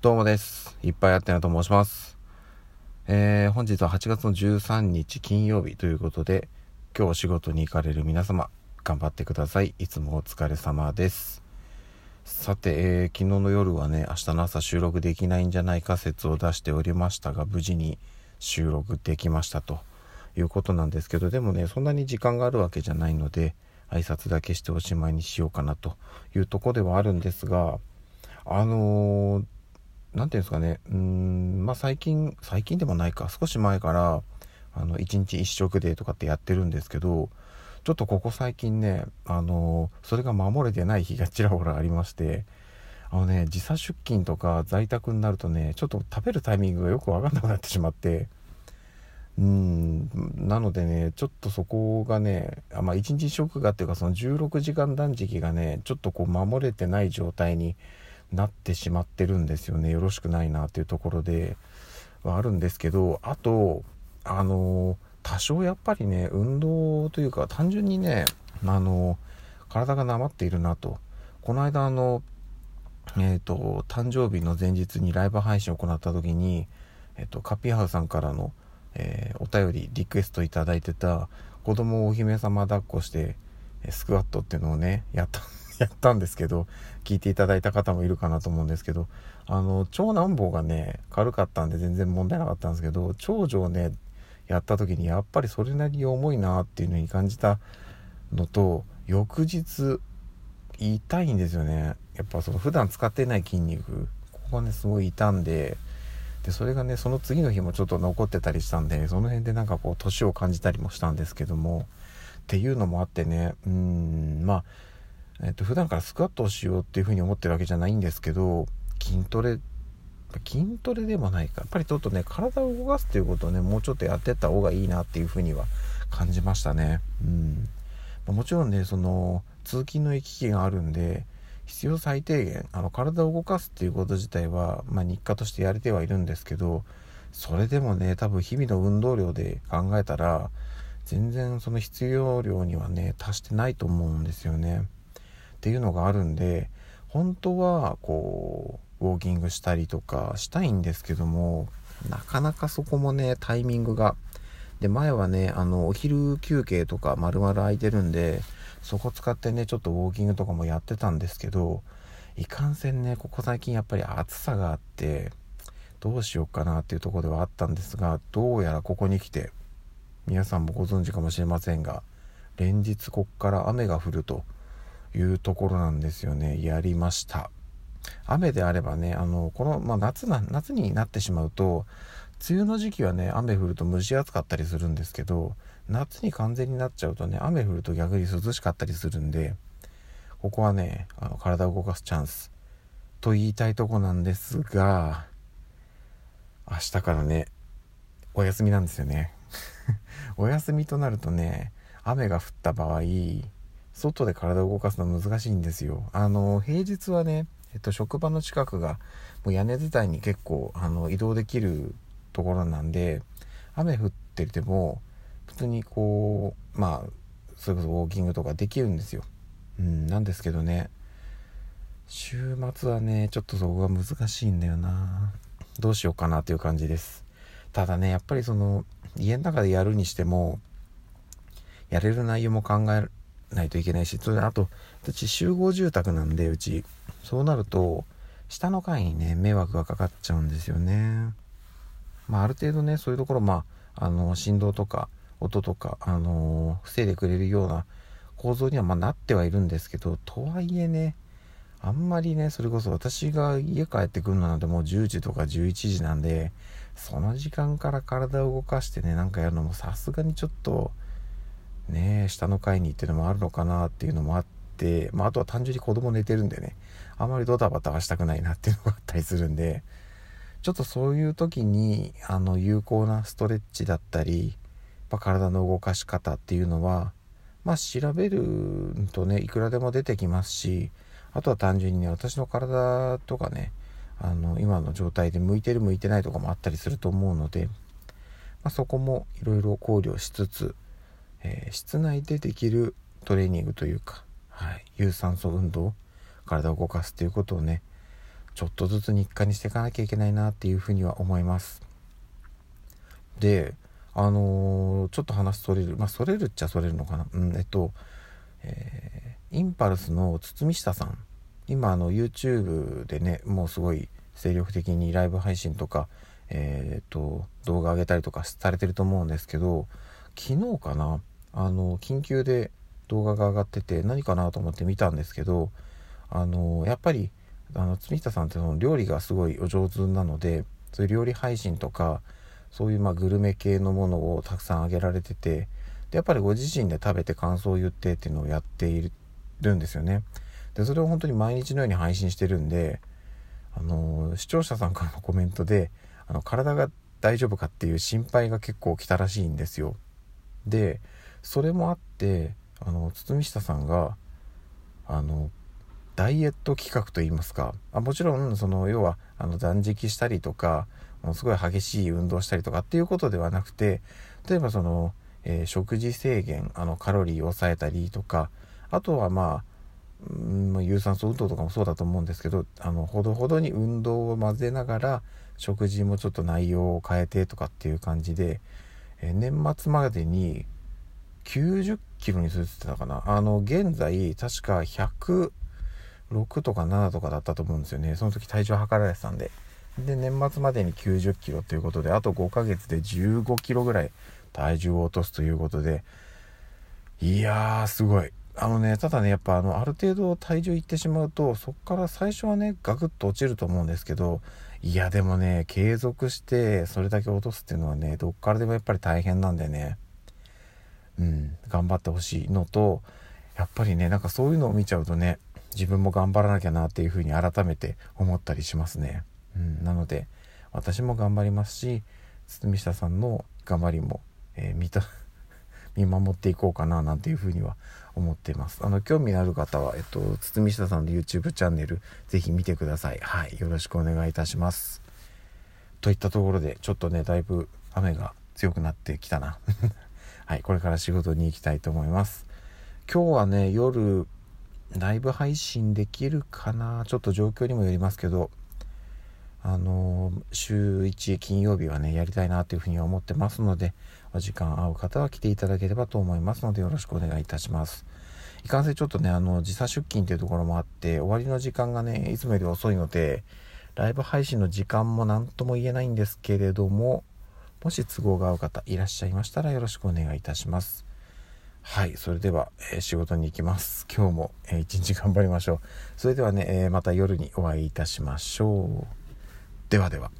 どうもです。いっぱいあってなと申します。えー、本日は8月の13日金曜日ということで、今日お仕事に行かれる皆様、頑張ってください。いつもお疲れ様です。さて、えー、昨日の夜はね、明日の朝収録できないんじゃないか説を出しておりましたが、無事に収録できましたということなんですけど、でもね、そんなに時間があるわけじゃないので、挨拶だけしておしまいにしようかなというとこではあるんですが、あのー何ていうんですかね。うんまあ最近最近でもないか。少し前からあの1日1食デーとかってやってるんですけどちょっとここ最近ねあのそれが守れてない日がちらほらありましてあのね時差出勤とか在宅になるとねちょっと食べるタイミングがよく分かんなくなってしまってうんなのでねちょっとそこがねあまあ1日1食がっていうかその16時間断食がねちょっとこう守れてない状態になってしまってるんですよね。よろしくないなっていうところではあるんですけどあとあの多少やっぱりね運動というか単純にねあの体がなまっているなと。この間あのえっ、ー、と誕生日の前日にライブ配信を行った時に、えーと、カピハウさんからの、えー、お便りリクエストいいてた子供をお姫様抱っこしてスクワットっていうのをねやった やったんですけど、聞いていただいた方もいるかなと思うんですけど、あの、長男坊がね、軽かったんで全然問題なかったんですけど、長女をね、やった時にやっぱりそれなりに重いなっていうのに感じたのと、翌日、痛いんですよね。やっぱその普段使ってない筋肉、ここがね、すごい痛んで、で、それがね、その次の日もちょっと残ってたりしたんで、その辺でなんかこう、年を感じたりもしたんですけども、っていうのもあってね、うん、まあ、えっと、普段からスクワットをしようっていうふうに思ってるわけじゃないんですけど、筋トレ、筋トレでもないか。やっぱりちょっとね、体を動かすっていうことをね、もうちょっとやってった方がいいなっていうふうには感じましたね。うん。もちろんね、その、通勤の行き来があるんで、必要最低限、あの、体を動かすっていうこと自体は、まあ、日課としてやれてはいるんですけど、それでもね、多分日々の運動量で考えたら、全然その必要量にはね、達してないと思うんですよね。っていうのがあるんで本当はこうウォーキングしたりとかしたいんですけどもなかなかそこもねタイミングが。で前はねあのお昼休憩とか丸々空いてるんでそこ使ってねちょっとウォーキングとかもやってたんですけどいかんせんねここ最近やっぱり暑さがあってどうしようかなっていうとこではあったんですがどうやらここに来て皆さんもご存知かもしれませんが連日こっから雨が降るというところなんですよね。やりました。雨であればね、あの、この、まあ、夏な、夏になってしまうと、梅雨の時期はね、雨降ると蒸し暑かったりするんですけど、夏に完全になっちゃうとね、雨降ると逆に涼しかったりするんで、ここはね、あの体を動かすチャンスと言いたいとこなんですが、明日からね、お休みなんですよね。お休みとなるとね、雨が降った場合、外で体を動かすの難しいんですよ。あの、平日はね、えっと、職場の近くが、もう屋根伝いに結構、あの、移動できるところなんで、雨降ってても、普通にこう、まあ、それこそウォーキングとかできるんですよ。うん、なんですけどね、週末はね、ちょっとそこが難しいんだよな。どうしようかなという感じです。ただね、やっぱりその、家の中でやるにしても、やれる内容も考えないといけないし、それあと、うち集合住宅なんで、うち、そうなると、下の階にね、迷惑がかかっちゃうんですよね。まあ、ある程度ね、そういうところ、まあ、あの、振動とか、音とか、あの防いでくれるような構造には、まあ、なってはいるんですけど、とはいえね、あんまりね、それこそ私が家帰ってくるのなんてもう10時とか11時なんで、その時間から体を動かしてね、なんかやるのもさすがにちょっと、ね下の階にっていうのもあるのかなっていうのもあって、まあ、あとは単純に子供寝てるんでねあまりドタバタはしたくないなっていうのがあったりするんでちょっとそういう時にあの有効なストレッチだったり、ま、体の動かし方っていうのはまあ調べるとねいくらでも出てきますしあとは単純にね私の体とかねあの今の状態で向いてる向いてないとかもあったりすると思うので、まあ、そこもいろいろ考慮しつつえー、室内でできるトレーニングというか、はい、有酸素運動体を動かすということをねちょっとずつ日課にしていかなきゃいけないなっていうふうには思います。であのー、ちょっと話それる。まあそれるっちゃそれるのかな。うんえっと、えー、インパルスの堤下さん。今あの YouTube でねもうすごい精力的にライブ配信とかえーと、動画上げたりとかされてると思うんですけど昨日かな？あの緊急で動画が上がってて何かなと思って見たんですけどあのやっぱりあの積下さんってその料理がすごいお上手なのでそういう料理配信とかそういうまグルメ系のものをたくさんあげられててでやっぱりご自身で食べて感想を言ってっていうのをやっているんですよね。でそれを本当に毎日のように配信してるんであの視聴者さんからのコメントであの体が大丈夫かっていう心配が結構来たらしいんですよ。でそれもあってあの堤下さんがあのダイエット企画といいますかあもちろんその要はあの断食したりとかもうすごい激しい運動したりとかっていうことではなくて例えばその、えー、食事制限あのカロリーを抑えたりとかあとはまあうん有酸素運動とかもそうだと思うんですけどあのほどほどに運動を混ぜながら食事もちょっと内容を変えてとかっていう感じで、え、年末までに90キロにするって言ってたかな。あの現在確か106とか7とかだったと思うんですよね。その時体重測られてたんで。で年末までに90キロということであと5ヶ月で15キロぐらい体重を落とすということで。いやーすごい。あのねただねやっぱあのある程度体重いってしまうとそっから最初はねガクッと落ちると思うんですけどいやでもね継続してそれだけ落とすっていうのはねどっからでもやっぱり大変なんでね。うん頑張ってほしいのとやっぱりねなんかそういうのを見ちゃうとね自分も頑張らなきゃなっていうふうに改めて思ったりしますね、うん、なので私も頑張りますし堤下さんの頑張りも、えー、見た見守っていこうかななんていうふうには思っています。あの、興味のある方は、えっと、堤下さんの YouTube チャンネル、ぜひ見てください。はい。よろしくお願いいたします。といったところで、ちょっとね、だいぶ雨が強くなってきたな。はい。これから仕事に行きたいと思います。今日はね、夜、ライブ配信できるかなちょっと状況にもよりますけど、あの週1金曜日はねやりたいなというふうに思ってますのでお時間合う方は来ていただければと思いますのでよろしくお願いいたしますいかんせんちょっとねあの時差出勤というところもあって終わりの時間がねいつもより遅いのでライブ配信の時間も何とも言えないんですけれどももし都合が合う方いらっしゃいましたらよろしくお願いいたしますはい、それでは、えー、仕事に行きます。今日も、えー、一日頑張りましょう。それではね、えー、また夜にお会いいたしましょう。ではでは。